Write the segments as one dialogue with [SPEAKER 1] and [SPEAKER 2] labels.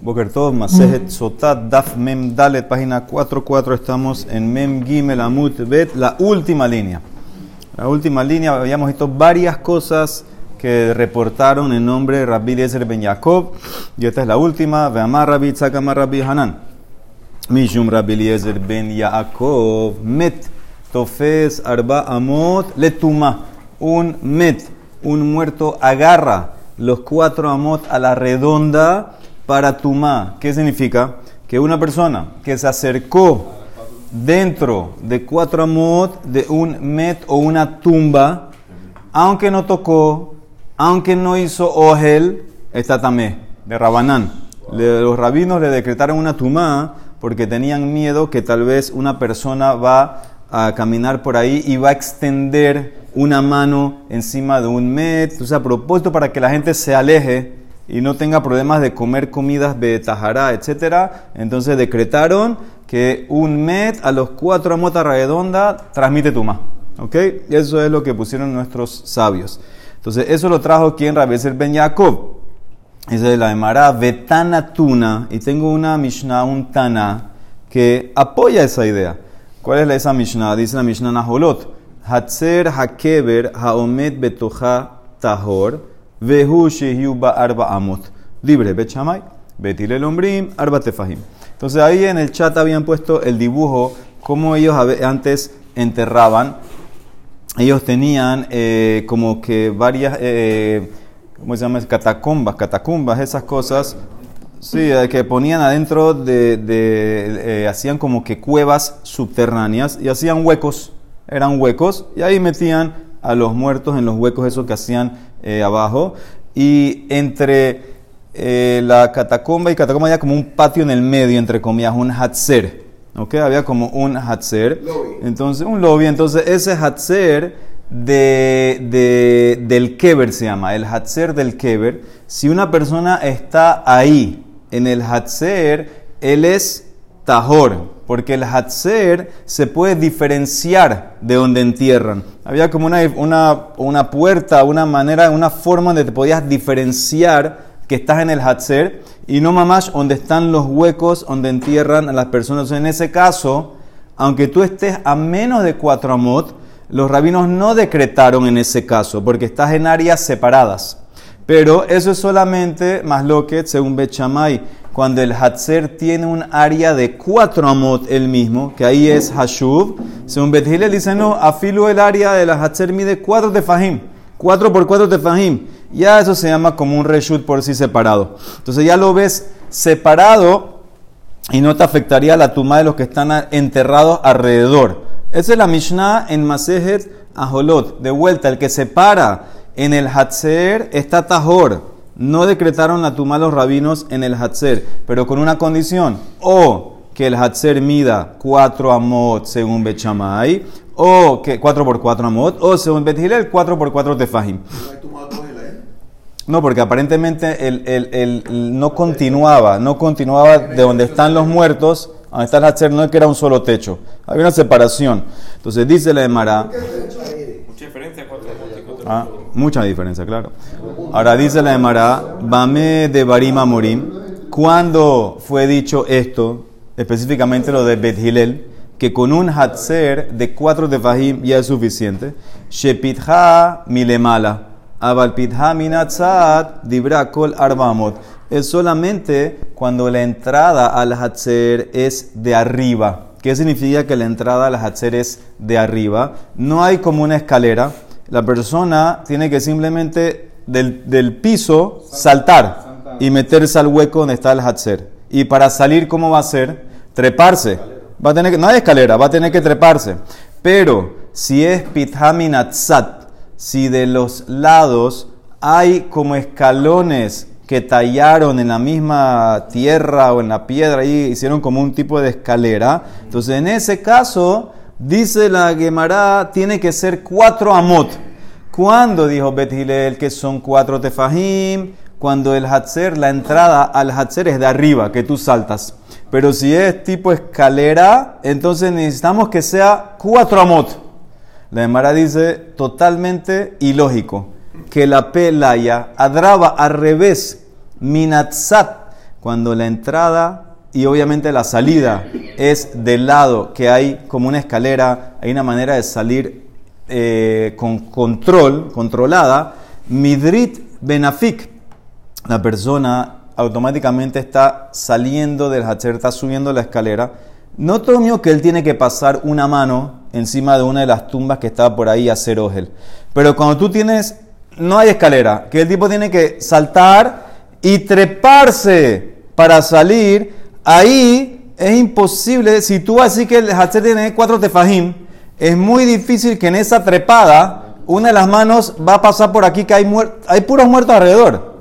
[SPEAKER 1] Boker Tov, Masejet Sotat, Daf Mem Dalet, página 44, estamos en Mem Gimel Amut Bet, la última línea. La última línea, habíamos visto varias cosas que reportaron en nombre de Rabbi Eliezer Ben Yaakov, y esta es la última, Veamar Rabbi Tzakama Rabbi Hanan. Mishum Rabbi Eliezer Ben Yaakov, Met, Tofes Arba Amot, Letuma, un Met, un muerto agarra los cuatro Amot a la redonda, para Tumá. ¿Qué significa? Que una persona que se acercó dentro de cuatro amot de un met o una tumba, aunque no tocó, aunque no hizo ojel, está tamé, de Rabanán. los rabinos le decretaron una tumá porque tenían miedo que tal vez una persona va a caminar por ahí y va a extender una mano encima de un met. O sea, a propósito para que la gente se aleje y no tenga problemas de comer comidas de tajará, etc. Entonces decretaron que un met a los cuatro amotas redonda transmite tuma. ¿Ok? Eso es lo que pusieron nuestros sabios. Entonces, eso lo trajo quien Rabieser Ben Yaakov. Dice la Emara, Betana Tuna. Y tengo una Mishnah, un Tana, que apoya esa idea. ¿Cuál es esa Mishnah? Dice la Mishnah Naholot. Hatzer Hakeber Haomet Betoja Tahor. Vehu arba amot. Libre, bet shamay, betil el arba tefahim. Entonces ahí en el chat habían puesto el dibujo, como ellos antes enterraban. Ellos tenían eh, como que varias, eh, ¿cómo se llama? Catacumbas, catacumbas, esas cosas. Sí, eh, que ponían adentro de, de hacían como que cuevas subterráneas y hacían huecos, eran huecos, y ahí metían a los muertos en los huecos esos que hacían eh, abajo. Y entre eh, la catacomba y catacomba había como un patio en el medio, entre comillas, un hatzer. ¿Ok? Había como un hatzer. Entonces, un lobby. Entonces, ese hatzer de, de, del keber se llama, el hatzer del keber. Si una persona está ahí, en el hatzer, él es tahor porque el Hatzer se puede diferenciar de donde entierran. Había como una, una, una, puerta, una manera, una forma donde te podías diferenciar que estás en el Hatzer y no mamás donde están los huecos donde entierran a las personas. En ese caso, aunque tú estés a menos de cuatro amot, los rabinos no decretaron en ese caso, porque estás en áreas separadas. Pero eso es solamente más lo que, según Bechamay, cuando el Hatzer tiene un área de cuatro amot el mismo, que ahí es Hashuv. Según Bethilel dice, no, afilo el área de la Hatzer mide cuatro tefahim. Cuatro por cuatro tefahim. Ya eso se llama como un reshut por sí separado. Entonces ya lo ves separado y no te afectaría la tumba de los que están enterrados alrededor. Esa es la Mishnah en Masejet Aholot. De vuelta, el que separa en el Hatzer está Tahor no decretaron la tumba los rabinos en el Hatzer, pero con una condición, o que el Hatzer mida 4 amot según Bechamay, o que 4 por 4 amot, o según Bethilel 4 por 4 tefahim. No, porque aparentemente el, no continuaba, no continuaba de donde están los muertos, donde está el Hatzer, no es que era un solo techo, había una separación. Entonces dice la Emara. Mucha diferencia, Ah, mucha diferencia, claro. Ahora dice la Emara, Bame de Barima Morim, ¿cuándo fue dicho esto, específicamente lo de Bethilel, que con un hatzer de cuatro de Fahim ya es suficiente? Shepitha milemala, abalpitha minatzat dibra kol arbamot. Es solamente cuando la entrada al hatzer es de arriba. ¿Qué significa que la entrada al hatzer es de arriba? No hay como una escalera la persona tiene que simplemente del, piso saltar, y meterse al hueco donde está el Hatzer. Y para salir, ¿cómo va a ser? Treparse. Va a tener que, no hay escalera, va a tener que treparse. Pero si es pithaminatzat, si de los lados hay como escalones que tallaron en la misma tierra o en la piedra y hicieron como un tipo de escalera, entonces en ese caso Dice la Gemara, tiene que ser cuatro amot. ¿Cuándo dijo Bet que son cuatro tefahim? Cuando el hatzer, la entrada al hatzer es de arriba, que tú saltas. Pero si es tipo escalera, entonces necesitamos que sea cuatro amot. La Gemara dice totalmente ilógico que la pelaya adraba al revés, minatzat cuando la entrada y obviamente la salida es del lado que hay como una escalera, hay una manera de salir eh, con control, controlada, midrit benafik, la persona automáticamente está saliendo del hacher, está subiendo la escalera. No mío que él tiene que pasar una mano encima de una de las tumbas que estaba por ahí a hacer ojel. Pero cuando tú tienes, no hay escalera, que el tipo tiene que saltar y treparse para salir, ahí es imposible, si tú así que el hacher tiene cuatro tefajim, es muy difícil que en esa trepada una de las manos va a pasar por aquí que hay, hay puros muertos alrededor.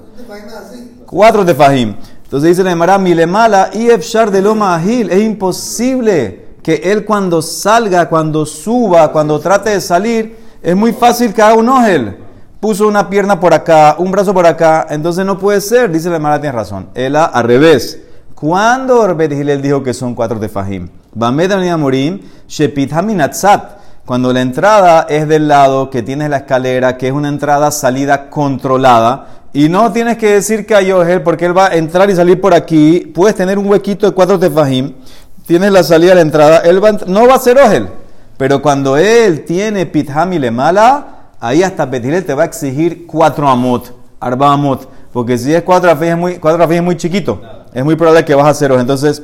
[SPEAKER 1] Cuatro tefajim. Entonces dice la milemala y de loma agil. Es imposible que él cuando salga, cuando suba, cuando trate de salir, es muy fácil que haga un ojel. Puso una pierna por acá, un brazo por acá, entonces no puede ser. Dice la Emara, tiene razón. Él al revés. Cuando él dijo que son cuatro tefajim. Morim, Shepit Haminatzat. Cuando la entrada es del lado que tienes la escalera, que es una entrada salida controlada, y no tienes que decir que hay Ojel, porque él va a entrar y salir por aquí, puedes tener un huequito de cuatro tefajim, tienes la salida la entrada, él va no va a ser Ojel. Pero cuando él tiene Pitham y le mala, ahí hasta Petirel te va a exigir cuatro amot, arba amot, porque si es cuatro es muy, cuatro es muy chiquito, es muy probable que vas a hacer Ojel. Entonces,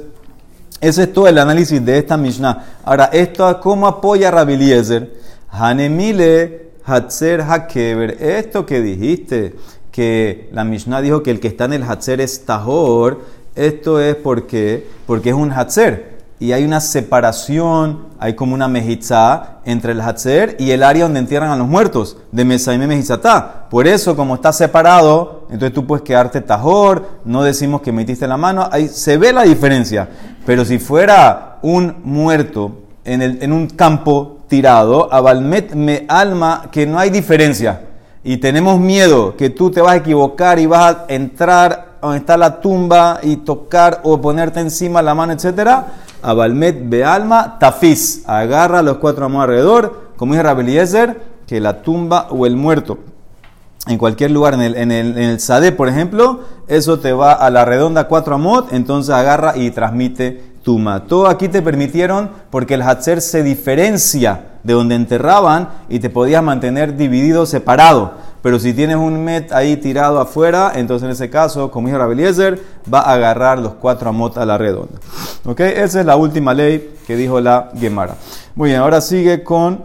[SPEAKER 1] ese es todo el análisis de esta Mishnah. Ahora, esto cómo apoya Rabbi Eliezer. Hanemile Hatzer Hakever. Esto que dijiste, que la Mishnah dijo que el que está en el Hatzer es Tahor, esto es porque, porque es un Hatzer y hay una separación, hay como una mejizá entre el Hatzer y el área donde entierran a los muertos, de Mesaime Mejizatá. Por eso, como está separado, entonces tú puedes quedarte tajor, no decimos que metiste la mano, ahí se ve la diferencia. Pero si fuera un muerto en, el, en un campo tirado, Abalmet me alma que no hay diferencia. Y tenemos miedo que tú te vas a equivocar y vas a entrar donde está la tumba y tocar o ponerte encima la mano, etcétera Abalmet Bealma Tafis. Agarra los cuatro amos alrededor, como dice Rabeliezer, que la tumba o el muerto en cualquier lugar, en el, en el, por ejemplo, eso te va a la redonda cuatro amot, entonces agarra y transmite tuma. Todo aquí te permitieron porque el Hatzer se diferencia de donde enterraban y te podías mantener dividido, separado. Pero si tienes un met ahí tirado afuera, entonces en ese caso, como dijo Rabeliezer, va a agarrar los cuatro amot a la redonda. ¿Ok? Esa es la última ley que dijo la Gemara. Muy bien, ahora sigue con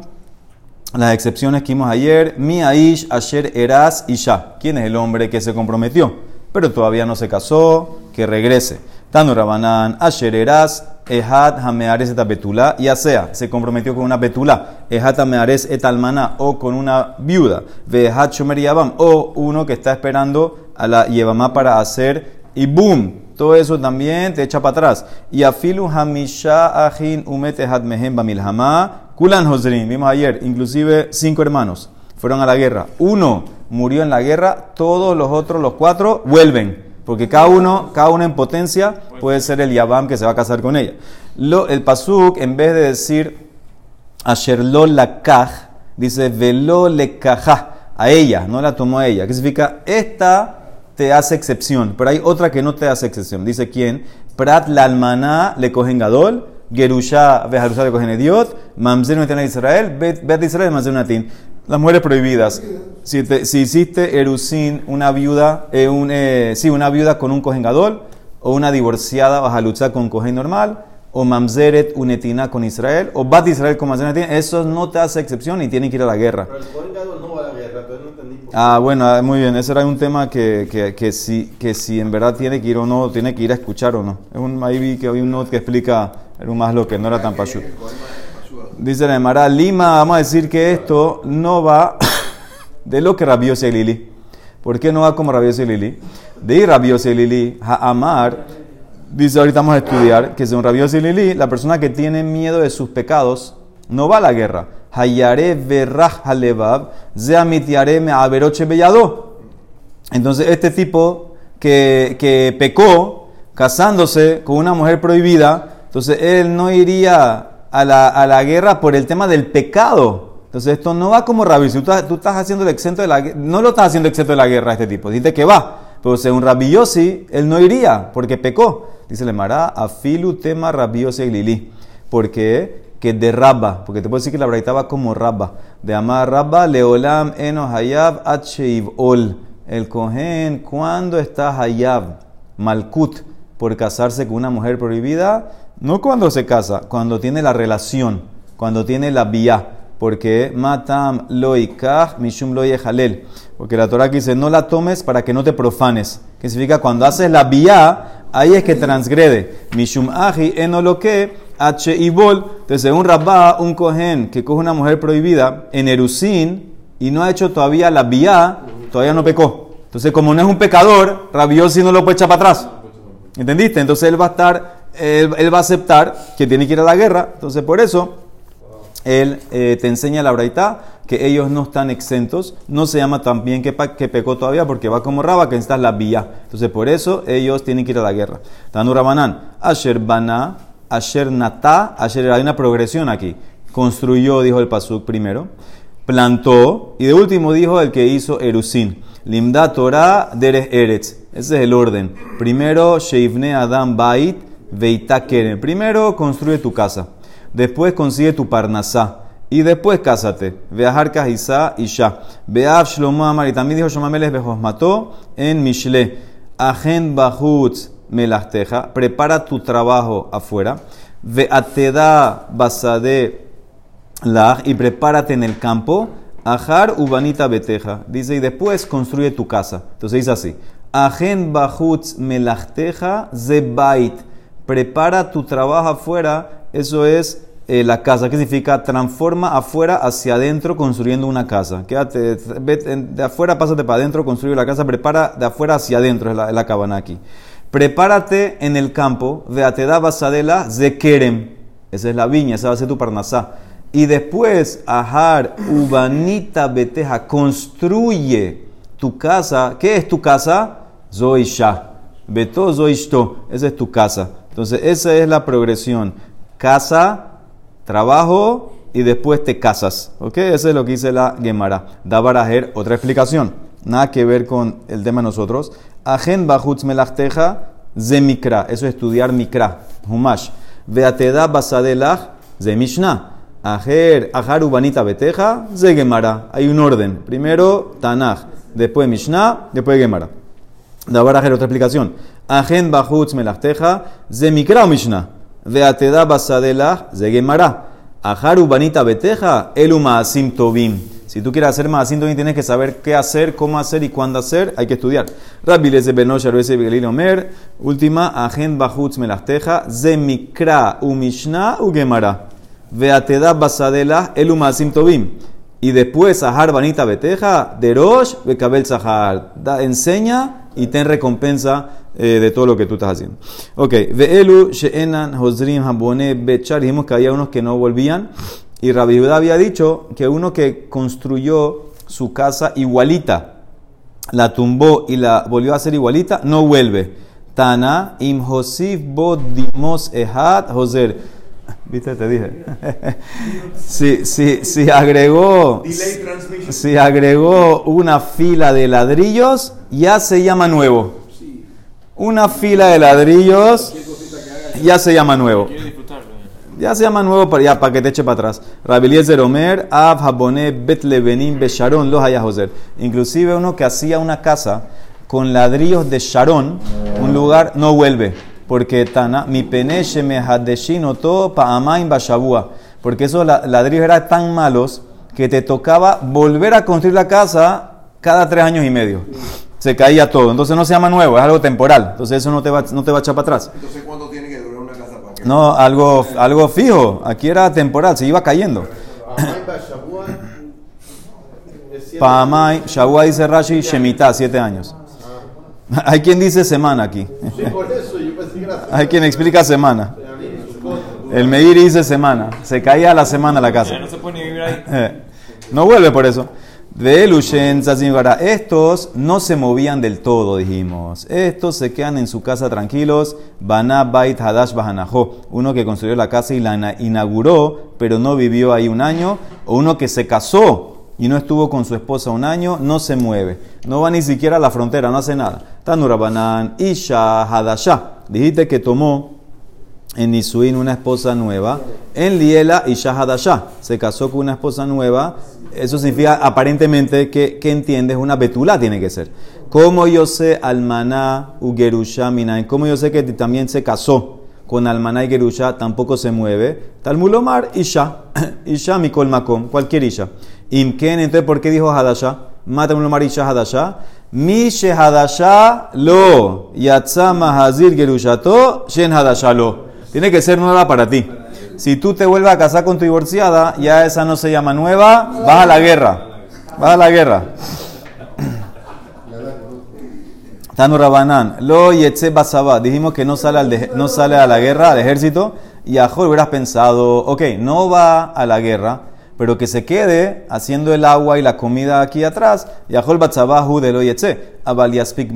[SPEAKER 1] las excepciones que vimos ayer. Mi Aish Asher Eras Isha. ¿Quién es el hombre que se comprometió? Pero todavía no se casó, que regrese. Tano Rabanán, Asher Eras Ehad Hameares et betula, ya sea, se comprometió con una betula, Ehad Hameares et almaná, o con una viuda, Vehad Shomer Yabam, o uno que está esperando a la Yebamá para hacer, y boom, todo eso también te echa para atrás. Y afilu hamisha ajin umet ehad mehem bamilhama, kulan hosrin, vimos ayer, inclusive cinco hermanos fueron a la guerra. Uno murió en la guerra, todos los otros, los cuatro, vuelven. Porque cada uno, cada uno en potencia puede ser el Yabam que se va a casar con ella. El Pasuk, en vez de decir Asherlo kaj, dice Velo le a ella, no la tomó a ella. ¿Qué significa? Esta te hace excepción, pero hay otra que no te hace excepción. Dice quién? Prat la almaná le cogen Gadol, Gerusha vejarusha le cogen Ediot, Mamzer no Israel, Bet Israel, Mamzer Natin. Las mujeres prohibidas. Si, si hiciste erusin, una viuda, eh, un, eh, sí, una viuda con un cojengador, o una divorciada baja lucha con cojen normal, o mamzeret unetina con Israel, o bat Israel con mamzeret eso no te hace excepción y tienen que ir a la guerra. Pero el cojengador no va a la guerra, entonces no entendí. Ah, bueno, ah, muy bien, ese era un tema que, que, que, si, que si en verdad tiene que ir o no, tiene que ir a escuchar o no. Es un, ahí vi que había un note que explica, era más lo que no era tan pachut. Dice la Emara, Lima, vamos a decir que esto no va de lo que Rabiosa y Lili. ¿Por qué no va como Rabiosa y Lili? De Rabiosa y Lili, Amar, dice ahorita vamos a estudiar que según Rabiosa y Lili, la persona que tiene miedo de sus pecados no va a la guerra. Hayare verraj halevab, zeamitiare me aberoche bellado. Entonces, este tipo que, que pecó casándose con una mujer prohibida, entonces él no iría a la, a la guerra por el tema del pecado. Entonces esto no va como rabbi. Si tú, estás haciendo el exento de la no lo estás haciendo exento de la guerra este tipo. Dice que va. Pero según Rabbi Yossi, él no iría porque pecó. Dice le Mará, afilu tema Rabbi Yossi Lili. Porque que de Rabba, porque te puedo decir que la braita va como Rabba. De amar Rabba, leolam eno hayab ol. El cohen, cuando está hayab, malkut, por casarse con una mujer prohibida, no cuando se casa, cuando tiene la relación, cuando tiene la vía. Porque matam loikach mishum jalel. Porque la Torah dice, no la tomes para que no te profanes. Que significa cuando haces la vía, ahí es que transgrede. Mishum aji enoloke h ibol. Entonces, según Rabba, un cohen que coge una mujer prohibida en Erusín y no ha hecho todavía la vía, todavía no pecó. Entonces, como no es un pecador, Rabiosi no lo puede echar para atrás. ¿Entendiste? Entonces él va a estar él, va a aceptar que tiene que ir a la guerra. Entonces, por eso, él eh, te enseña la braita que ellos no están exentos. No se llama también que, que pecó todavía porque va como Raba, que necesitas la vía. Entonces, por eso ellos tienen que ir a la guerra. Tanu Rabanán, Asher Bana, Asher Nata, Asher, hay una progresión aquí. Construyó, dijo el Pasuk primero. Plantó y de último dijo el que hizo Erusin. Limda Torah deres Eretz. Ese es el orden. Primero, Sheivne Adam Bait Veitakeren. Primero construye tu casa, después consigue tu parnasá y después cásate. Veajar Kahisa y ya. Veav Shlomo Amar. Y también dijo Shomameles mató en Mishle. Agen Bahutz Melachteja. Prepara tu trabajo afuera. Veateda Basade Lach. Y prepárate en el campo. Ajar Ubanita Beteja. Dice, y después construye tu casa. Entonces dice así. Agen Bahutz Melachteja Zebait prepara tu trabajo afuera, eso es eh, la casa. ¿Qué significa? Transforma afuera hacia adentro construyendo una casa. Quédate, de afuera, pásate para adentro, construye la casa, prepara de afuera hacia adentro, es la, cabana aquí. Prepárate en el campo, de da basadela zekerem. Esa es la viña, esa va a ser tu parnasá. Y después, ajar, ubanita beteja, construye tu casa. ¿Qué es tu casa? Zoisha. Beto zoishto. Esa es tu casa. Entonces, esa es la progresión. Casa, trabajo y después te casas. ¿Ok? Eso es lo que dice la Gemara. Da barajer, otra explicación. Nada que ver con el tema de nosotros. Ajen bajutz melachteja ze mikra. Eso es estudiar mikra. Humash. Veateda basadelach ze mishnah. Ajer, ajar ubanita beteja ze Gemara. Hay un orden. Primero Tanaj, después Mishnah, después Gemara. Da barajer, otra explicación. Ajen bajutz melachteja, ze mikra mishna. Veateda basadela, ze gemara. Aharu banita beteja, elu maasim tobim. Si tú quieres hacer maasim tobim, tienes que saber qué hacer, cómo hacer y cuándo hacer. Hay que estudiar. Rabbi leze benosh arvese begelil omer. Última, ajen bajutz melachteja, ze mikra u mishna u gemara. Veateda basadela, elu maasim tobim. Y después, Ahar Banita Beteja, Derosh, Bekabel Zahar. Enseña y ten recompensa eh, de todo lo que tú estás haciendo. Ok, Ve'elu She'enan Hozrim Habone Bechar. Dijimos que había unos que no volvían. Y Rabbi había dicho que uno que construyó su casa igualita, la tumbó y la volvió a hacer igualita, no vuelve. Tana im Hosif Bodimos Ehad Hoser. ¿Viste? Te dije. si, si, si, agregó, si agregó una fila de ladrillos, ya se llama nuevo. Una fila de ladrillos, ya se llama nuevo. Ya se llama nuevo para, ya, para que te eche para atrás. Rabiliezer Omer, Av Betlebenim, Besharon, los. Inclusive uno que hacía una casa con ladrillos de Sharon, un lugar, no vuelve porque Tana, mi peneche me todo pa amain bashabua. Porque esos ladrillos eran tan malos que te tocaba volver a construir la casa cada tres años y medio. Se caía todo. Entonces no se llama nuevo, es algo temporal. Entonces eso no te va, no te va a echar para atrás.
[SPEAKER 2] Entonces, ¿cuánto tiene que durar una casa para que
[SPEAKER 1] No, algo, algo fijo. Aquí era temporal, se iba cayendo. Paamay, Shabua dice Rashi, Shemitah, siete años. Hay quien dice semana aquí. Hay quien explica semana. El Meir dice semana. Se caía a la semana la casa. No se puede vivir ahí. Eh, no vuelve por eso. De Estos no se movían del todo, dijimos. Estos se quedan en su casa tranquilos. Bana Bait Hadash Uno que construyó la casa y la inauguró, pero no vivió ahí un año. O uno que se casó y no estuvo con su esposa un año, no se mueve. No va ni siquiera a la frontera, no hace nada. Tanurabanan, Isha Hadasha. Dijiste que tomó en Nisuin una esposa nueva. En Liela, Isha Hadasha. Se casó con una esposa nueva. Eso significa aparentemente que, que entiendes una betula tiene que ser. Como yo sé almaná ugerusha minain. Como yo sé que también se casó con almaná y gerusha, tampoco se mueve. Talmulomar, Isha. Isha mikol makom. Cualquier Isha. Imken, entonces, ¿por qué dijo Hadasha? Mata Mulomar Isha Hadasha. Mi Hadasha lo. Yatzama Hazir gerushato. Shen Hadasha lo. Tiene que ser nueva para ti. Si tú te vuelves a casar con tu divorciada, ya esa no se llama nueva, vas a la guerra. Vas a la guerra. Tanu Rabanán, lo yetze basaba. Dijimos que no sale, al no sale a la guerra, al ejército. Y a hubieras pensado, ok, no va a la guerra, pero que se quede haciendo el agua y la comida aquí atrás. Y a batzabahu de lo yetze, abaliaspik.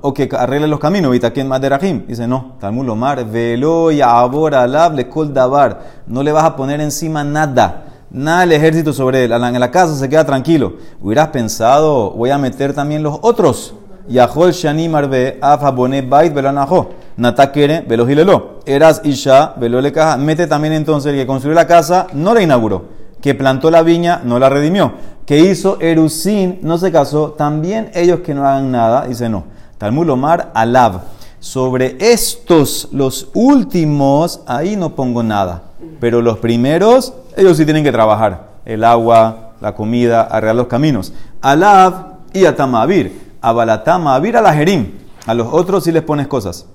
[SPEAKER 1] O que arregle los caminos, vitaken maderahim. Dice, no, Talmud lomar, velo y abor alab le kol davar. No le vas a poner encima nada nada el ejército sobre él. En la casa se queda tranquilo. Hubieras pensado, voy a meter también los otros. Yahol Shani Marbe, Afabone Bait Belanajo, Natakere Velojilelo, Eras Isha Velolekaja. Mete también entonces el que construyó la casa, no la inauguró. Que plantó la viña, no la redimió. Que hizo Erusin, no se casó. También ellos que no hagan nada, dice no. Talmud Omar Alab. Sobre estos, los últimos, ahí no pongo nada. Pero los primeros, ellos sí tienen que trabajar. El agua, la comida, arreglar los caminos. Alab y Atamavir a Balatama, a la Jerim. A los otros sí les pones cosas.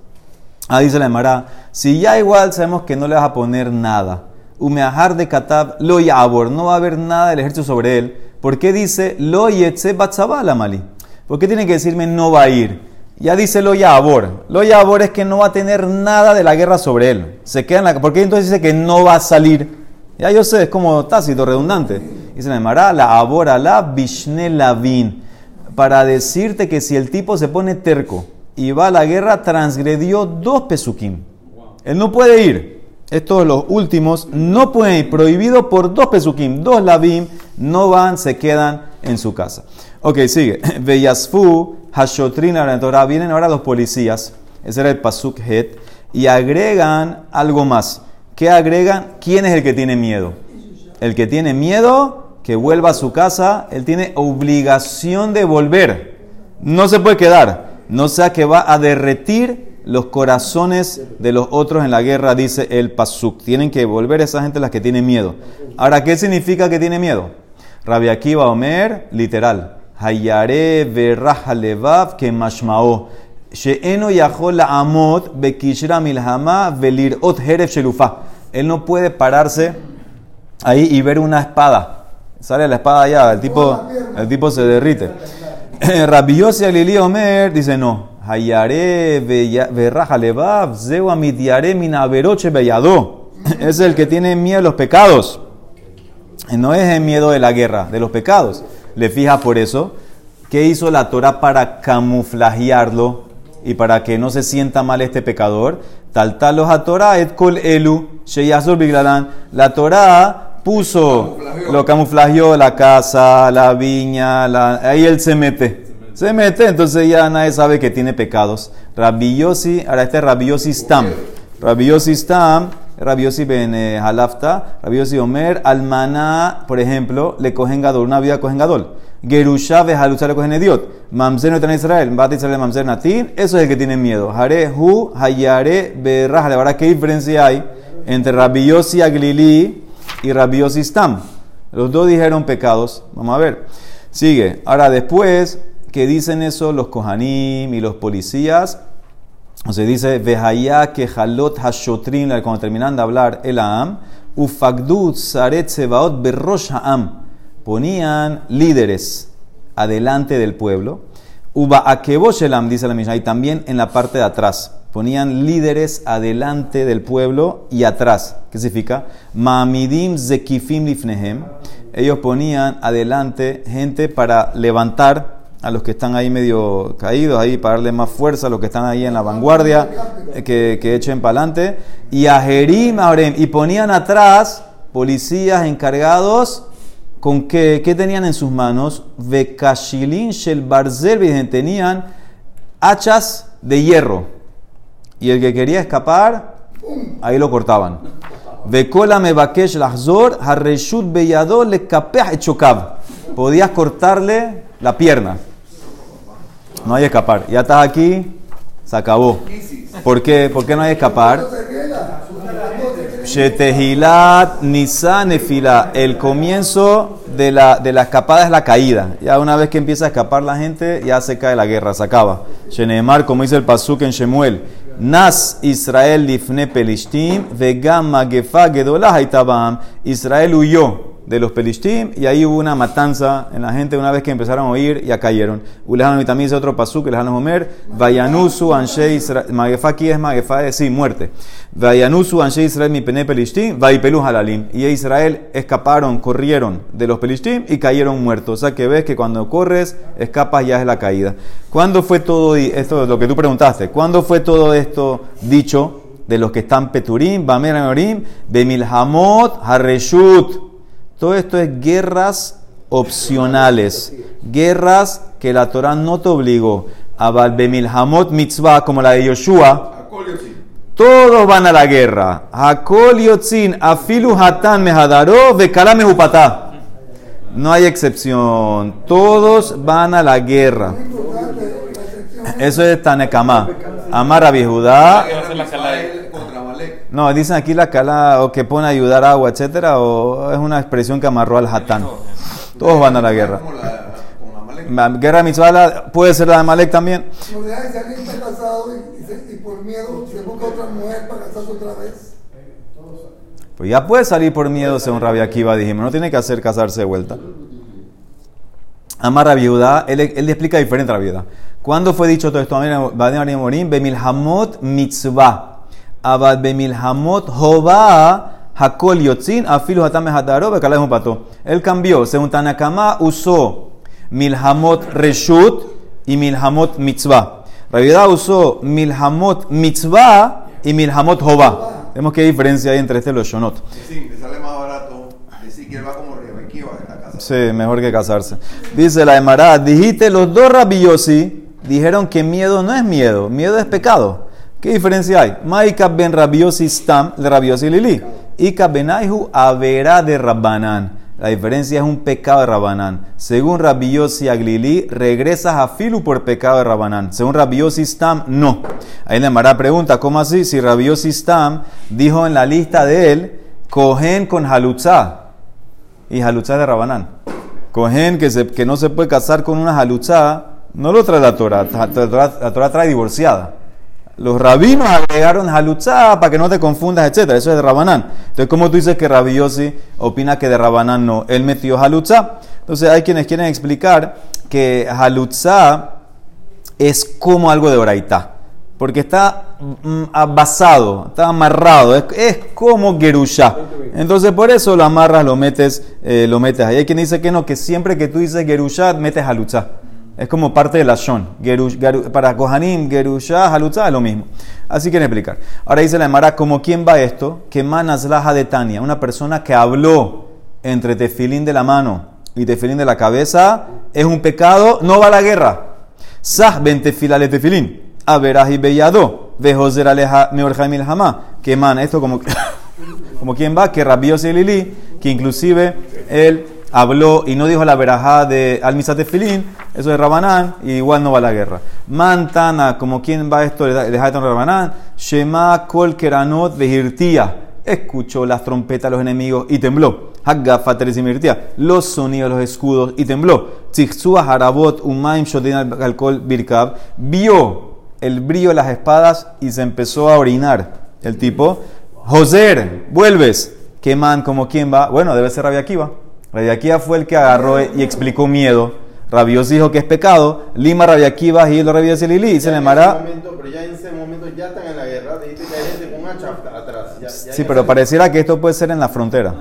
[SPEAKER 1] Ahí dice la Emara, si ya igual sabemos que no le vas a poner nada. Umeahar de Katab lo yabor, no va a haber nada del ejército sobre él. ¿Por qué dice lo yetze la mali? ¿Por qué tiene que decirme no va a ir? Ya dice lo yabor. Lo yabor es que no va a tener nada de la guerra sobre él. Se queda en la ¿Por qué entonces dice que no va a salir? Ya yo sé, es como tácito, redundante. Dice la Emara, la abora la bishne lavin para decirte que si el tipo se pone terco y va a la guerra, transgredió dos pesukim. Él no puede ir. Estos los últimos no pueden ir. Prohibido por dos pesukim. Dos labim no van, se quedan en su casa. Ok, sigue. Veyasfu, Hashotrin, Torah. Vienen ahora los policías. Ese era el pasuk het. Y agregan algo más. ¿Qué agregan? ¿Quién es el que tiene miedo? El que tiene miedo que vuelva a su casa, él tiene obligación de volver. No se puede quedar. No sea que va a derretir los corazones de los otros en la guerra, dice el Pasuk. Tienen que volver esa gente las que tienen miedo. Ahora, ¿qué significa que tiene miedo? Rabbi Akiva Omer, literal. Hayare levav que mashmao. She'eno la amot bekishra milhama velirot heref shelufa. Él no puede pararse ahí y ver una espada Sale la espada allá, el tipo, el tipo se derrite. Rabiosi Alili Omer dice no. Hayare verraja levav, zeu amitiare minaveroche bellado. Es el que tiene miedo a los pecados. No es el miedo de la guerra, de los pecados. Le fija por eso. ¿Qué hizo la Torah para camuflajearlo y para que no se sienta mal este pecador? Tal tal los Torah et kol elu sheyazor La Torah puso, lo camuflajeó la casa, la viña, ahí él se mete. Se mete, entonces ya nadie sabe que tiene pecados. Rabiosi, ahora este es Rabiosi Stam. Rabiosi Stam, Rabiosi Ben eh, Halafta, Rabiosi Omer, Almaná, por ejemplo, le cogen gadol, una vida cogen gadol. Gerusha Behalucha le cogen ediot. Mamzer no Israel, Bat Israel Mamzer Natin, eso es el que tiene miedo. Hare Hu, Hayare, Berraja. Ahora, ¿qué diferencia hay entre Rabiosi Aglili y Rabiosistam. Los dos dijeron pecados. Vamos a ver. Sigue. Ahora, después que dicen eso los Kohanim y los policías, se dice, Vehaya que halot hashotrim, cuando terminan de hablar el Am, ufagdut saret sebaot berrosh ha'am. Ponían líderes adelante del pueblo. Uba akeboshelam, dice la misma, y también en la parte de atrás ponían líderes adelante del pueblo y atrás. ¿Qué significa? Mamidim zekifim lifnehem. Ellos ponían adelante gente para levantar a los que están ahí medio caídos, ahí para darle más fuerza a los que están ahí en la vanguardia, que, que echen para adelante. Y a Jerim, y ponían atrás policías encargados con qué, qué tenían en sus manos, Vekashilin Shel Barzel, tenían hachas de hierro. Y el que quería escapar, ahí lo cortaban. Vekola me bakesh lahzor, harreshut beyado le kapeh echokav. Podías cortarle la pierna. No hay escapar. Ya estás aquí, se acabó. ¿Por qué? ¿Por qué no hay escapar? Shetehilat Nisa Nefila. El comienzo de la, de la escapada es la caída. Ya una vez que empieza a escapar la gente, ya se cae la guerra, se acaba. Shenemar, como dice el Pasuk en Shemuel. Nas Israel lifne pelishtim, vegam magefa gedolah. Israel huyó de los Pelishtim y ahí hubo una matanza en la gente una vez que empezaron a oír, ya cayeron. Ulejano y también otro pasuk, Ulejano Homer, Vayanusu Anshe Israel, Magefa aquí es Magefa, es sí, muerte. Vayanusu Anshe Israel mi pene Pelishtim, Vaipelu Halalim. Y Israel escaparon, corrieron de los Pelishtim y cayeron muertos. O sea que ves que cuando corres, escapas ya es la caída. ¿Cuándo fue todo esto, lo que tú preguntaste? ¿Cuándo fue todo esto dicho? De los que están Peturim, Bamer Amorim, Bemilhamot, Hareshut. Todo esto es guerras opcionales, guerras que la Torah no te obligó. Abal Bemilhamot Mitzvah, como la de Yoshua, todos van a la guerra. Hakol Yotzin, Afilu Hatan Mehadaro, Vekala Mehupatá. No hay excepción. Todos van a la guerra. Eso es Tanekama. Amar a Judá. No, dicen aquí la cala o que pone a ayudar agua, etcétera, o es una expresión que amarró al hatán. Todos van a la guerra. La guerra mitzvah puede ser la de Malek también.
[SPEAKER 3] No deja si alguien está casado y, y, se- y por miedo se busca otra mujer para casarse otra vez.
[SPEAKER 1] Pues ya puede salir por miedo, según Rabbi Akiva, dijimos. No tiene que hacer casarse de vuelta. Amar Judá, él, él le explica diferente a Rabbi Judá. ¿Cuándo fue dicho todo esto? Baden Morim, Bemilhamot mitzvah. Abad Bemilhamot Jobá, Hakol Yotzin, Afilu Hatame Hataro, Bekaleh Pato. Él cambió, según Tanakama, usó Milhamot Reshut y Milhamot Mitzvah. Rabbi Judá usó Milhamot Mitzvah y Milhamot Jobá. Vemos qué diferencia hay entre este y los Shonot.
[SPEAKER 2] Sí, te sale más barato decir que él va como Rebequí va a la casa.
[SPEAKER 1] Sí, mejor que casarse. Dice la Emara, dijiste los dos rabiosi dijeron que miedo no es miedo, miedo es pecado. ¿Qué diferencia hay? Maika ben rabiosi stam de rabiosi lili. Ika benaihu avera de rabbanán. La diferencia es un pecado de Rabanán. Según Rabiosi Aglili, regresas a Filu por pecado de Rabanán. Según Rabiosi Stam, no. Ahí la Emara pregunta, ¿cómo así? Si Rabiosi Stam dijo en la lista de él, cogen con halutzá y halutzá de Rabanán. Se- que no se puede casar con una halutzá, no lo trae la Torah, la Torah, la Torah trae divorciada. Los rabinos agregaron halutzá para que no te confundas, etcétera. Eso es de Rabanán. Entonces, ¿cómo tú dices que Rabbi Yossi opina que de Rabanán no? Él metió halutzá. Entonces, hay quienes quieren explicar que halutzá es como algo de oraitá. Porque está mm, ah, basado, está amarrado, es, es como Gerusha. Entonces por eso lo amarras, lo metes, eh, lo metes. Hay quien dice que no, que siempre que tú dices Gerusha, metes Halutza. Es como parte de la Shon. Gerush- Geru- para Kohanim, Gerusha, Halutza es lo mismo. Así quieren explicar. Ahora dice la Emara, como quién va esto? Que Manaslaha de Tania, una persona que habló entre tefilín de la mano y tefilín de la cabeza, es un pecado, no va a la guerra. Sah ben tefila le tefilín. Averaj y beyado. Vejoser aleja meorja milhama. Que man, esto como, como quien va, que Rabios y Lili, que inclusive él habló y no dijo la verajá de Almisa tefilín, eso es Rabanán, y igual no va a la guerra. Mantana, como quien va esto de Haiton Rabanán, Shema kol keranot. Escuchó las trompetas de los enemigos y tembló. Haggafa teresimirtía. Los sonidos de los escudos y tembló. Tzixua harabot umaim shotin alcohol birkab. Vio el brillo de las espadas y se empezó a orinar. El tipo, Joser, vuelves. ¿Qué man? ¿Como quién va? Bueno, debe ser. Rabia Akiva fue el que agarró y explicó miedo. Rabios dijo que es pecado. Lima Rabia Akiva, Gilo Rabia Lili. Y se le mará.
[SPEAKER 4] pero ya en ese momento ya están en la guerra. Dijiste que hay gente con hacha atrás. Ya- ya
[SPEAKER 1] Sí, pero pareciera que esto puede ser en la frontera.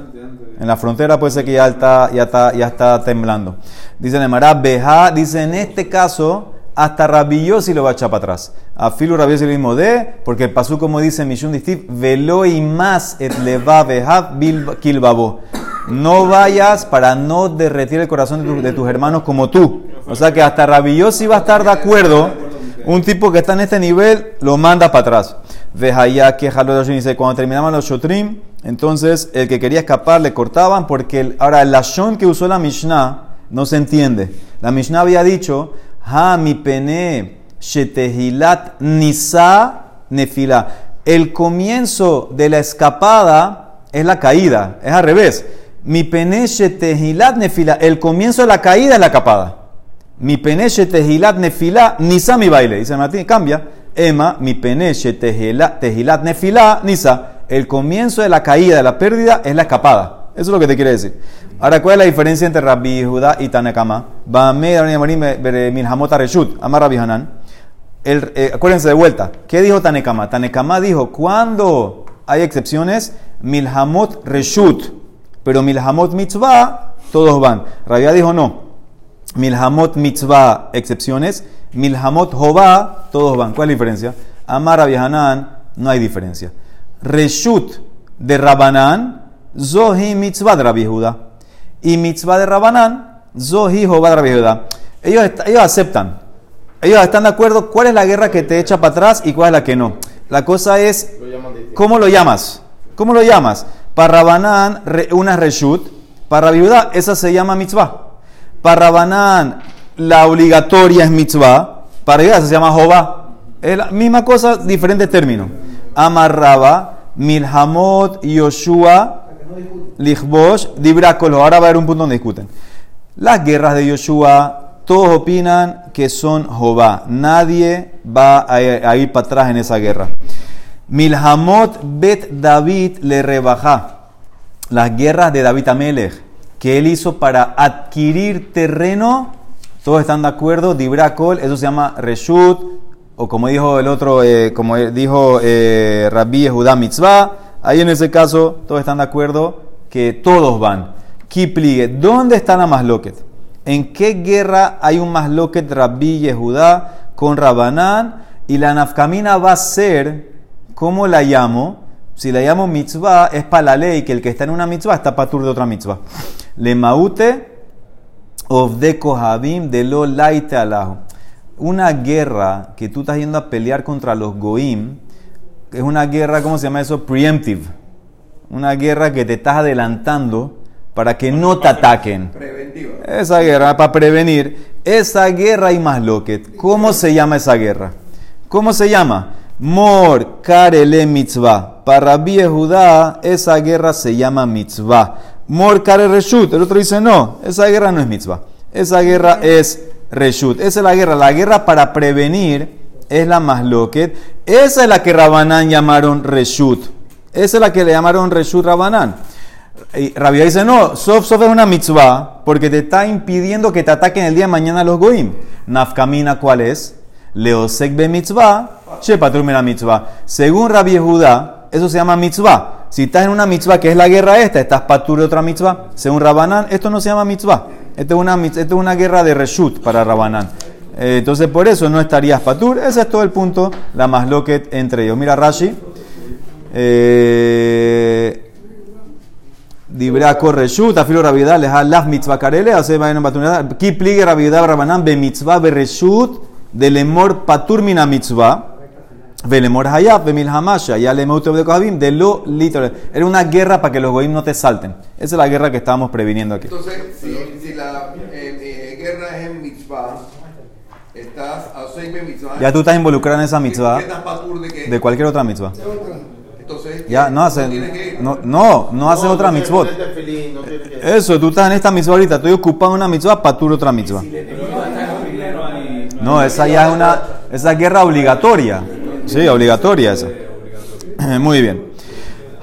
[SPEAKER 1] En la frontera puede ser que ya está, ya está, ya está temblando. Dice Nemara, Beja, dice en este caso, hasta Rabillosi lo va a echar para atrás. A Filu Rabillosi lo mismo de, porque pasó como dice Mishun Distif, velo y más et leva beja kilbabo. No vayas para no derretir el corazón de, tu- de tus hermanos como tú. O sea que hasta Rabillosi va a estar de acuerdo Un tipo que está en este nivel lo manda para atrás. Vejaya que Jaló dice, cuando terminaban los Shotrim, entonces el que quería escapar le cortaban porque el- ahora el lashon que usó la Mishnah no se entiende. La Mishnah había dicho, ha mi pene shetehilat nisa nefila. El comienzo de la escapada es la caída, es al revés. Mi pene shetehilat nefila. El comienzo de la caída es la escapada. Mi peneche tehilat nefila, nisa mi baile. Dice Martín, cambia. Emma, mi peneche tehilat nefila, nisa. El comienzo de la caída, de la pérdida, es la escapada. Eso es lo que te quiere decir. Ahora, ¿cuál es la diferencia entre Rabbi Judá y Reshut, Amar Rabbi eh, acuérdense de vuelta. ¿Qué dijo Tanekama? Tanekama dijo, cuando hay excepciones, Milhamot Reshut. Pero Milhamot Mitzvah, todos van. Rabia dijo no. Milhamot mitzvah, excepciones. Milhamot hová, todos van. ¿Cuál es la diferencia? Amar Hanan, no hay diferencia. Reshut de Rabanán, Zohi mitzvah de Rabbi Judá. Y mitzvah de Rabanán, Zohi hová de Rabbi Judá. Ellos, ellos aceptan. Ellos están de acuerdo cuál es la guerra que te echa para atrás y cuál es la que no. La cosa es. ¿Cómo lo llamas? ¿Cómo lo llamas? Para Rabanán, una reshut. Para Viuda, esa se llama mitzvah. Para Rabanán, la obligatoria es mitzvah. Para Viuda, se llama jová. Es la misma cosa, diferentes términos. Amarraba, Milhamot, Yoshua, Lichbosh, Dibrakolo. Ahora va a haber un punto donde discuten. Las guerras de Yoshua, todos opinan que son Jová. Nadie va a ir para atrás en esa guerra. Milhamot Bet David le rebaja. Las guerras de David Amelech que él hizo para adquirir terreno, todos están de acuerdo. Dibrakol, eso se llama Reshut, o como dijo el otro, eh, como dijo eh, Rabbi Judá Mitzvah. Ahí en ese caso, todos están de acuerdo que todos van. Kiplige, ¿dónde está la masloquet? ¿En qué guerra hay un masloquet Rabbi Yehudá con Rabanán? Y la nafkamina va a ser, ¿cómo la llamo? Si la llamo mitzvah, es para la ley que el que está en una mitzvah está patur de otra mitzvah. Le maute of de kohabim de lo laite alajo. Una guerra que tú estás yendo a pelear contra los goim, es una guerra, ¿cómo se llama eso? Preemptive. Una guerra que te estás adelantando para que no te ataquen.
[SPEAKER 2] Preventiva.
[SPEAKER 1] Esa guerra, para prevenir, esa guerra hay más loquet. ¿Cómo se llama esa guerra? ¿Cómo se llama? Mor karele mitzvah. Para Rabbi Judá, esa guerra se llama mitzvah. Mor kare reshut. El otro dice, no, esa guerra no es mitzvah. Esa guerra es reshut. Esa es la guerra. La guerra para prevenir es la más loquet. Esa es la que Rabanán llamaron reshut. Esa es la que le llamaron reshut Rabanán. Y dice, no, Sof Sof es una mitzvah porque te está impidiendo que te ataquen el día de mañana los goim. Nafkamina, ¿cuál es? Leosek be mitzvah, shepatur la mitzvah. Según Rabbi Judá, eso se llama mitzvah. Si estás en una mitzvah que es la guerra esta, estás patur de otra mitzvah. Según Rabanán, esto no se llama mitzvah. Esto es una, es una guerra de reshut para Rabanán. Eh, entonces, por eso no estarías patur. Ese es todo el punto, la más loquet entre ellos. Mira Rashi. Eh, Dibra korreshut, afilo rabidah, leha laf mitzvah karele, hace vayan batunada, ki pligue rabidah rabanan be mitzvah be reshut, de lemor patur mina mitzvah, ve lemor hayab, be milhamasha, ya le de kohabim, de lo literal. Era una guerra para que los goim no te salten. Esa es la guerra que estábamos previniendo aquí.
[SPEAKER 2] Entonces, si, si la eh, eh, guerra es en mitzvah, estás a seis mitzvah.
[SPEAKER 1] Ya tú estás involucrado en esa mitzvah,
[SPEAKER 2] ¿Qué estás patur de qué?
[SPEAKER 1] de cualquier otra mitzvah.
[SPEAKER 2] Entonces,
[SPEAKER 1] Ya, no
[SPEAKER 2] ir.
[SPEAKER 1] no, no, no otra
[SPEAKER 4] que
[SPEAKER 1] mitzvot.
[SPEAKER 4] ponerte feliz, no
[SPEAKER 1] Eso, tú estás en esta mitzvah ahorita, estoy ocupado en una mitzvah, patur otra mitzvah. No, esa ya es una, esa es guerra obligatoria. Sí, obligatoria esa. Muy bien.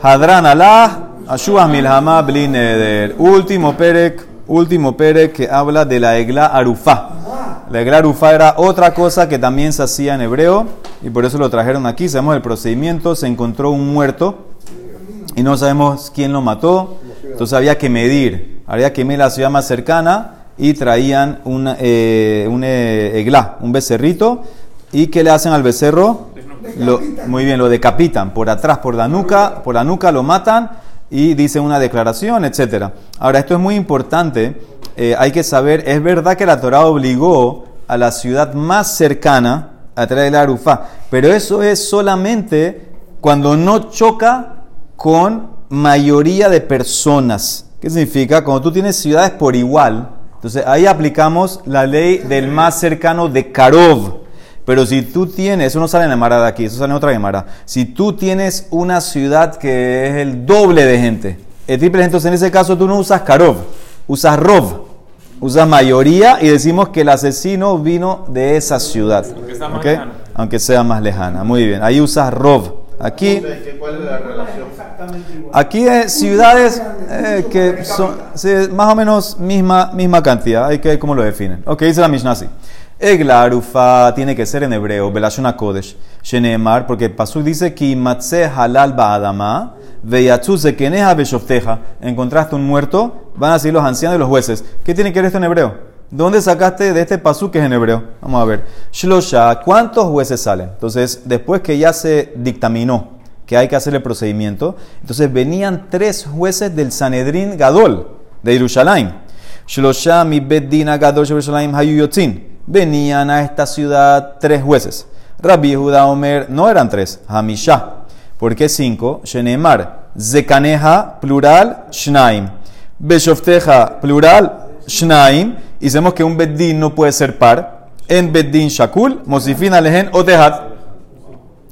[SPEAKER 1] Hadran Allah, Ashua Milhama Bli Neder. Último perek, último perek que habla de la egla arufá. La egla arufá era otra cosa que también se hacía en hebreo y por eso lo trajeron aquí. Sabemos el procedimiento, se encontró un muerto y no sabemos quién lo mató, entonces había que medir, había que medir la ciudad más cercana y traían una, eh, un eh, eglá, un becerrito, y ¿qué le hacen al becerro? Lo- muy bien, lo decapitan por atrás, por la nuca, por la nuca lo matan y dicen una declaración, etcétera. Ahora, esto es muy importante, eh, hay que saber, es verdad que la Torah obligó a la ciudad más cercana a traer la arufa. Pero eso es solamente cuando no choca con mayoría de personas. ¿Qué significa? Cuando tú tienes ciudades por igual, entonces ahí aplicamos la ley del más cercano de Karov. Pero si tú tienes, eso no sale en la Mara de aquí, eso sale en otra Gemara. Si tú tienes una ciudad que es el doble de gente, el triple, entonces en ese caso tú no usas Karov, usas Rov, usas mayoría y decimos que el asesino vino de esa ciudad.
[SPEAKER 5] Aunque sea más
[SPEAKER 1] ¿ok?
[SPEAKER 5] lejano.
[SPEAKER 1] Aunque sea más lejana. Muy bien, ahí usas Rov. Aquí.
[SPEAKER 4] Entonces, ¿qué- ¿Cuál es la relación?
[SPEAKER 1] Aquí es ciudades eh, que son sí, más o menos misma, misma cantidad. Hay que ver cómo lo definen. Ok, dice la Mishnah así. Egla arufa tiene que ser en hebreo, Belashon Kodesh, Sheneemar, porque Pasuk dice que matze halal ba'adama, veyatzu zekeneja beshofteja. Encontraste un muerto, van a decir los ancianos y los jueces. ¿Qué tiene que ver esto en hebreo? ¿Dónde sacaste de este Pasuk que es en hebreo? Vamos a ver. Shlosha, ¿cuántos jueces salen? Entonces, después que ya se dictaminó que hay que hacer el procedimiento. Entonces venían tres jueces del Sanedrín Gadol de Jerusalén. Shlosha mi beddin Gadol Jerusalén hayu yotzin. Venían a esta ciudad tres jueces. Rabbi Judá Omer no eran tres, Hamisha. ¿Por qué cinco? Shenemar, Zekaneja, plural, Shnaim. Beshofteja, plural, Shnaim. Y sabemos que un beddin no puede ser par. En beddin Shakul, Mosifin Alehen Otehat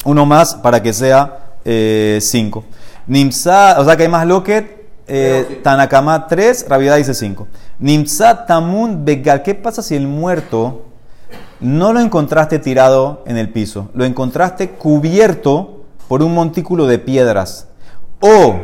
[SPEAKER 1] uno más para que sea 5. Nimsa, o sea que hay más loquet, eh, Tanakama 3, Rabiedad dice 5. Nimsa Tamun Begal, ¿qué pasa si el muerto no lo encontraste tirado en el piso? Lo encontraste cubierto por un montículo de piedras. O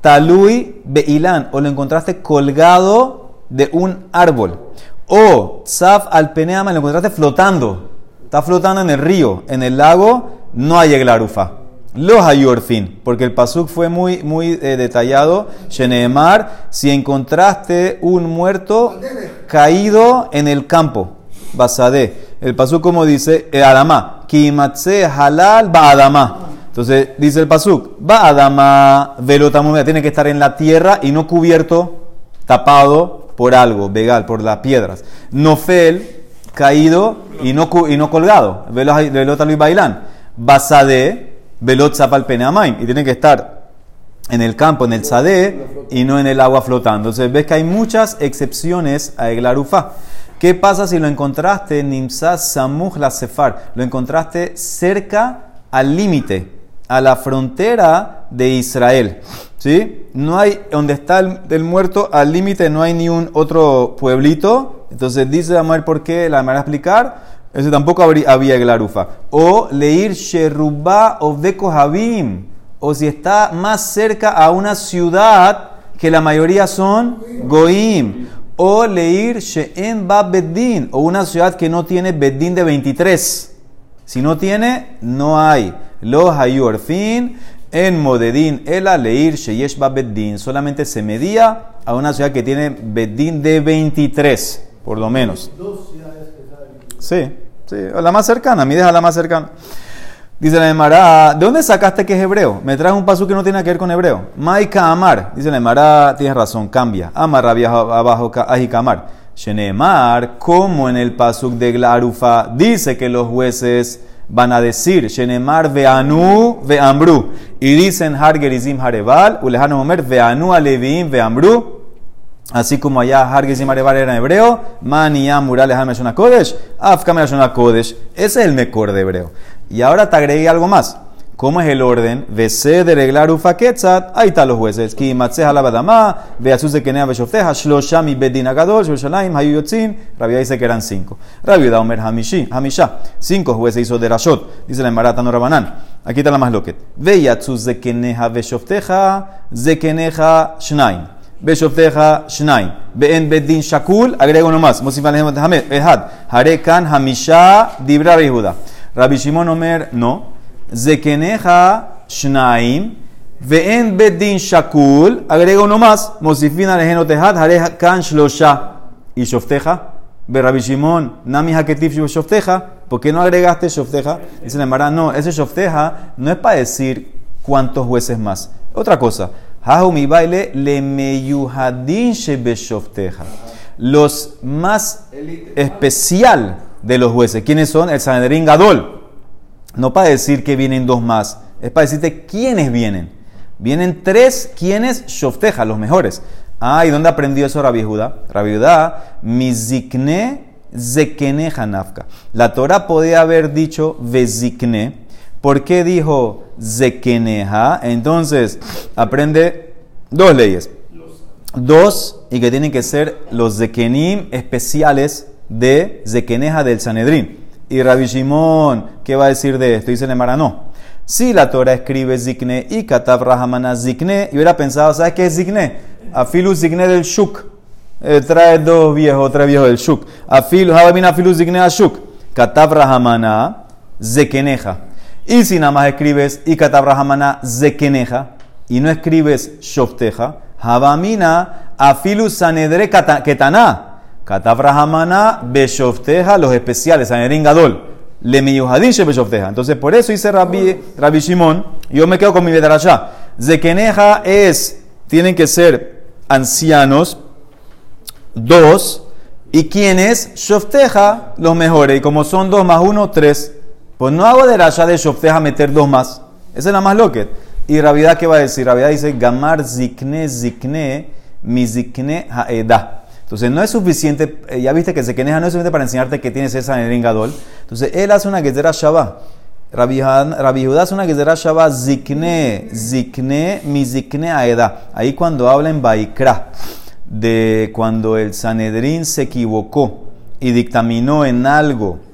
[SPEAKER 1] Talui Beilán, o lo encontraste colgado de un árbol. O Tzaf al Peneama, lo encontraste flotando. Está flotando en el río, en el lago, no hay eglarufa. Los hay orfin, porque el pasuk fue muy, muy eh, detallado. Sheneemar, si encontraste un muerto caído en el campo, basade. El pasuk como dice, eh, adama, kimatse halal adama. Entonces dice el pasuk, adama velotamumia, tiene que estar en la tierra y no cubierto, tapado por algo, vegal, por las piedras. Nofel, caído y no, y no colgado. Velota Luis Bailán. Basade, velot zapal peneamaim. Y tiene que estar en el campo, en el tzadé, y no en el agua flotando. Entonces ves que hay muchas excepciones a Eglarufa. ¿Qué pasa si lo encontraste en Nimsa Samuj la Sefar? Lo encontraste cerca al límite, a la frontera de Israel. ¿Sí? No hay, donde está el, muerto, al límite no hay ni un otro pueblito. Entonces dice, a ver por qué, la manera de explicar. Ese tampoco había Eglarufa. O leir Sherubá o Habim o si está más cerca a una ciudad que la mayoría son Goim, o leir She'en Ba o una ciudad que no tiene Beddin de 23. Si no tiene, no hay. Los Hayorfin en Modedin, Ela leir Sheyesh Ba. Solamente se medía a una ciudad que tiene Beddin de 23, por lo menos. Sí, la más cercana, mides a la más cercana. Dice la Emara, ¿de dónde sacaste que es hebreo? Me traes un paso que no tiene que ver con hebreo. Maika Amar, dice la Emara, tienes razón, cambia. Amar rabia abajo, Ajikamar. Shenemar, como en el pasuk de Glarufa, dice que los jueces van a decir, Shenemar veanu veambru. Y dicen Hargerizim Harebal, Ulehanu Omer veanu alevim veambru. Así como allá Hargis y Marebar eran hebreo, Mania Murales Hameshona Kodesh, Afka Meshona Kodesh. Ese es el mejor de hebreo. Y ahora te agregué algo más. ¿Cómo es el orden? Vese de reglar ufa ketzat, ahí están los jueces. Ki matzeha la badama, veasus de kenea beshofteja, shlosha mi bedin agadol, shloshalaim, hayu yotzin. Rabia dice que eran cinco. Rabia da omer hamishi, hamisha. Cinco jueces hizo de rashot. Dice la embarata no rabanán. Aquí está la más loquet. Veyatzuz de keneja beshofteja, zekeneja shnaim. Beshofteja Shnaim. Be'en Bedin Shakul, agrego uno más. Mosif Hamed, Ehad. Harekan Hamisha Dibra Rehuda. Rabbi Shimon Omer, no. Zekeneja Shnaim. Ve'en Bedin Shakul, agrego uno más. Mosifin Alejem Otehad. Harekan Shlosha. Y Shofteja. Ve Rabbi Shimon, Nami Haketif Shofteja. ¿Por qué no agregaste Shofteja? Dice la Emara, no, ese Shofteja no es para decir cuántos jueces más. Otra cosa. Mi baile le meyuhadin shebeshofteja. Los más especial de los jueces. ¿Quiénes son? El Sanedrín Gadol. no para decir que vienen dos más, es para decirte quiénes vienen. Vienen tres quienes shofteja, los mejores. Ah, ¿y dónde aprendió eso Rabbi Judá? Rabbi Judá, mizikne zekene hanafka. La Torah podía haber dicho vezikne. ¿Por qué dijo zekeneja? Entonces, aprende dos leyes. Dos, y que tienen que ser los zekenim especiales de zekeneja del Sanedrín. Y Rabbi Shimon, ¿qué va a decir de esto? Dice Nemara, no. Si la Torah escribe zikne y katav rahamana zikne, yo hubiera pensado, ¿sabes qué es zikne? Afilu zikne del shuk. Eh, trae dos viejos, tres viejos del shuk. Afilu, habamina afilu zikne a shuk. Katav rahamana zekeneja. Y si nada más escribes y katav rahamana zekeneja y no escribes shofteja, habamina afilu sanedre kata- ketana. Katav rahamana beshofteja, los especiales, sanedrin gadol. Le miyuhadin she beshofteja. Entonces, por eso dice Rabbi, Rabbi Shimon, yo me quedo con mi vedarashá. Zekeneja es, tienen que ser ancianos, dos, y quienes, shofteja, los mejores. Y como son dos más uno, tres. Pues no hago de raya de shofteja meter dos más. Esa es la más loca. Y Ravidad, ¿qué va a decir? Ravidad dice, gamar zikne zikne mi zikne haedah. Entonces no es suficiente, eh, ya viste que zekeneja no es suficiente para enseñarte que tienes esa en Gadol. Entonces él hace una gezerah shabbat. Rabbi Judá hace una gezerah shabbat zikne, zikne, mi zikne aeda. Ahí cuando habla en Baikra de cuando el Sanedrín se equivocó y dictaminó en algo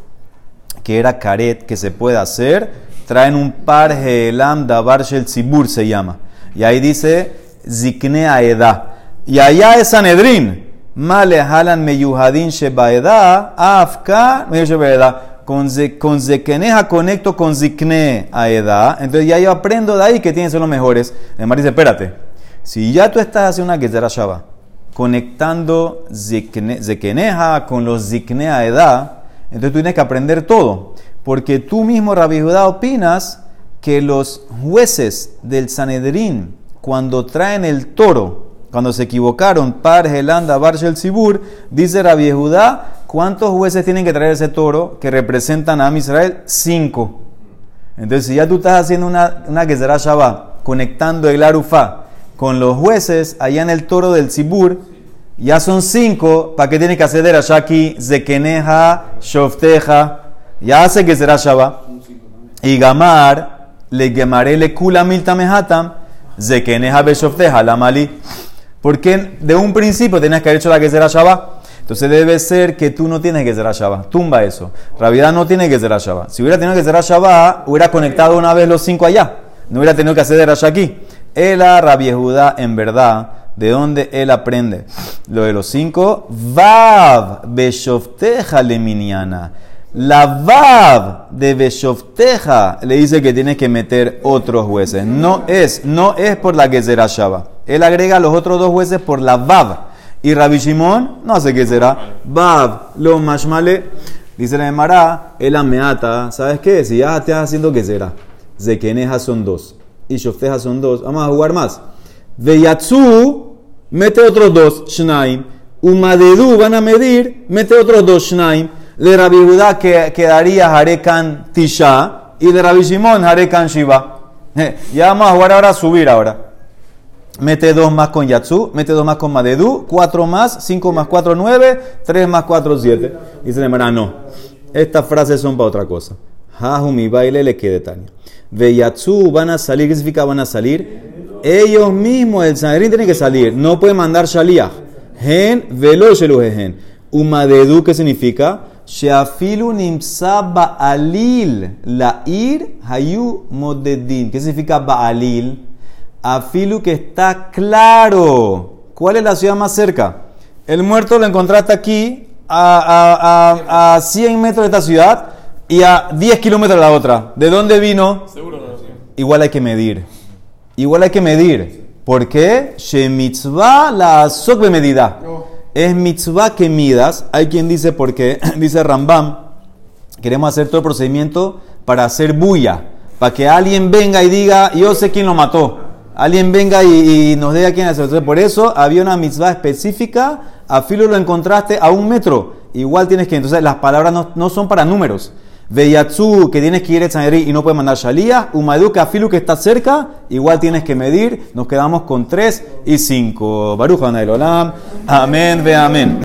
[SPEAKER 1] que era caret, que se puede hacer, traen un par gelam davar shel tzibur se llama. Y ahí dice zikne aeda. Y allá es Sanedrín. Male halan meyuhadin shebaeda, afka meyu shebaeda. Con, ze- con zekeneja conecto con zikne aeda. Entonces ya yo aprendo de ahí que tienen que ser los mejores. Además dice, espérate, si ya tú estás haciendo una gezerah shabbat, conectando zekeneja con los zikne aeda, entonces tú tienes que aprender todo. Porque tú mismo, Rabbi Judá, opinas que los jueces del Sanedrín, cuando traen el toro, cuando se equivocaron, Par, Gelanda, Barshel, Sibur, dice Rabbi Judá, ¿cuántos jueces tienen que traer ese toro que representan a Israel? Cinco. Entonces, si ya tú estás haciendo una, una Gezerah Shabbat, conectando el Arufá con los jueces allá en el toro del Sibur, ya son cinco, ¿para qué tiene que hacer allá aquí? Zekeneja, Shofteja, ya hace Gezerah Shabbat. Y Gamar, le Gemaré le Kula Milta Mehatam, Zekeneja Beshofteja, la Mali. Porque de un principio tenías que haber hecho la Gezerah Shabbat. Entonces debe ser que tú no tienes Gezerah Shabbat. Tumba eso. Ravidad no tiene Gezerah Shabbat. Si hubiera tenido Gezerah Shabbat, hubiera conectado una vez los cinco allá. No hubiera tenido que hacer allá aquí. A Rabbi en verdad, de dónde él aprende lo de los cinco. Vav Beshofteja leminiana. La Vav de Beshofteja le dice que tienes que meter otros jueces. No es, no es por la Gezerah Shabbat. Él agrega los otros dos jueces por la Vav. Y Rabbi Shimon, no sé qué será. Vav, lo mashmale. Dice la Emara, el ameata. ¿Sabes qué? Si ya te estás haciendo que será. Zekeneja son dos. Y Shofteja son dos. Vamos a jugar más. Veyatsu, mete otros dos. Shnaim. Umadedu van a medir, mete otros dos. Shnaim. De Rabbi Judá que quedaría Harekan Tisha. Y de Rabbi Shimon Harekan Shiva. Ya vamos a jugar ahora a subir ahora. Mete dos más con Yatsu, mete dos más con Madedu, cuatro más, cinco más cuatro, nueve, tres más cuatro, siete. Dice Nemara, no. Estas frases son para otra cosa. Jajumi baile le quede Tania. Ve Yatsu van a salir, ¿qué significa van a salir? Ellos mismos, el Sanedrín tiene que salir. No puede mandar Shaliach. Gen velo sheluhehen. Umadedu, ¿qué significa? Sheafilu nimsa ba'alil. La ir hayu modedin. ¿Qué significa ba'alil? Afilu que está claro. ¿Cuál es la ciudad más cerca? El muerto lo encontraste aquí a, a, a, a 100 metros de esta ciudad y a 10 kilómetros de la otra. ¿De dónde vino? Igual hay que medir. Igual hay que medir. ¿Por qué? Shemitzvah la sokbe medida. Es mitzvah que midas. Hay quien dice por qué. dice Rambam. Queremos hacer todo el procedimiento para hacer bulla. Para que alguien venga y diga, yo sé quién lo mató alguien venga y, y nos diga quién es. Entonces, por eso había una mitzvah específica, a filo lo encontraste a un metro. Igual tienes que, entonces las palabras no, no son para números. Veyatsu, que tienes que ir a Sanedrín y no puedes mandar Shalía. Umadu, que afilu que está cerca, igual tienes que medir. Nos quedamos con 3 y 5. Baruch Olam. Amén, ve amén.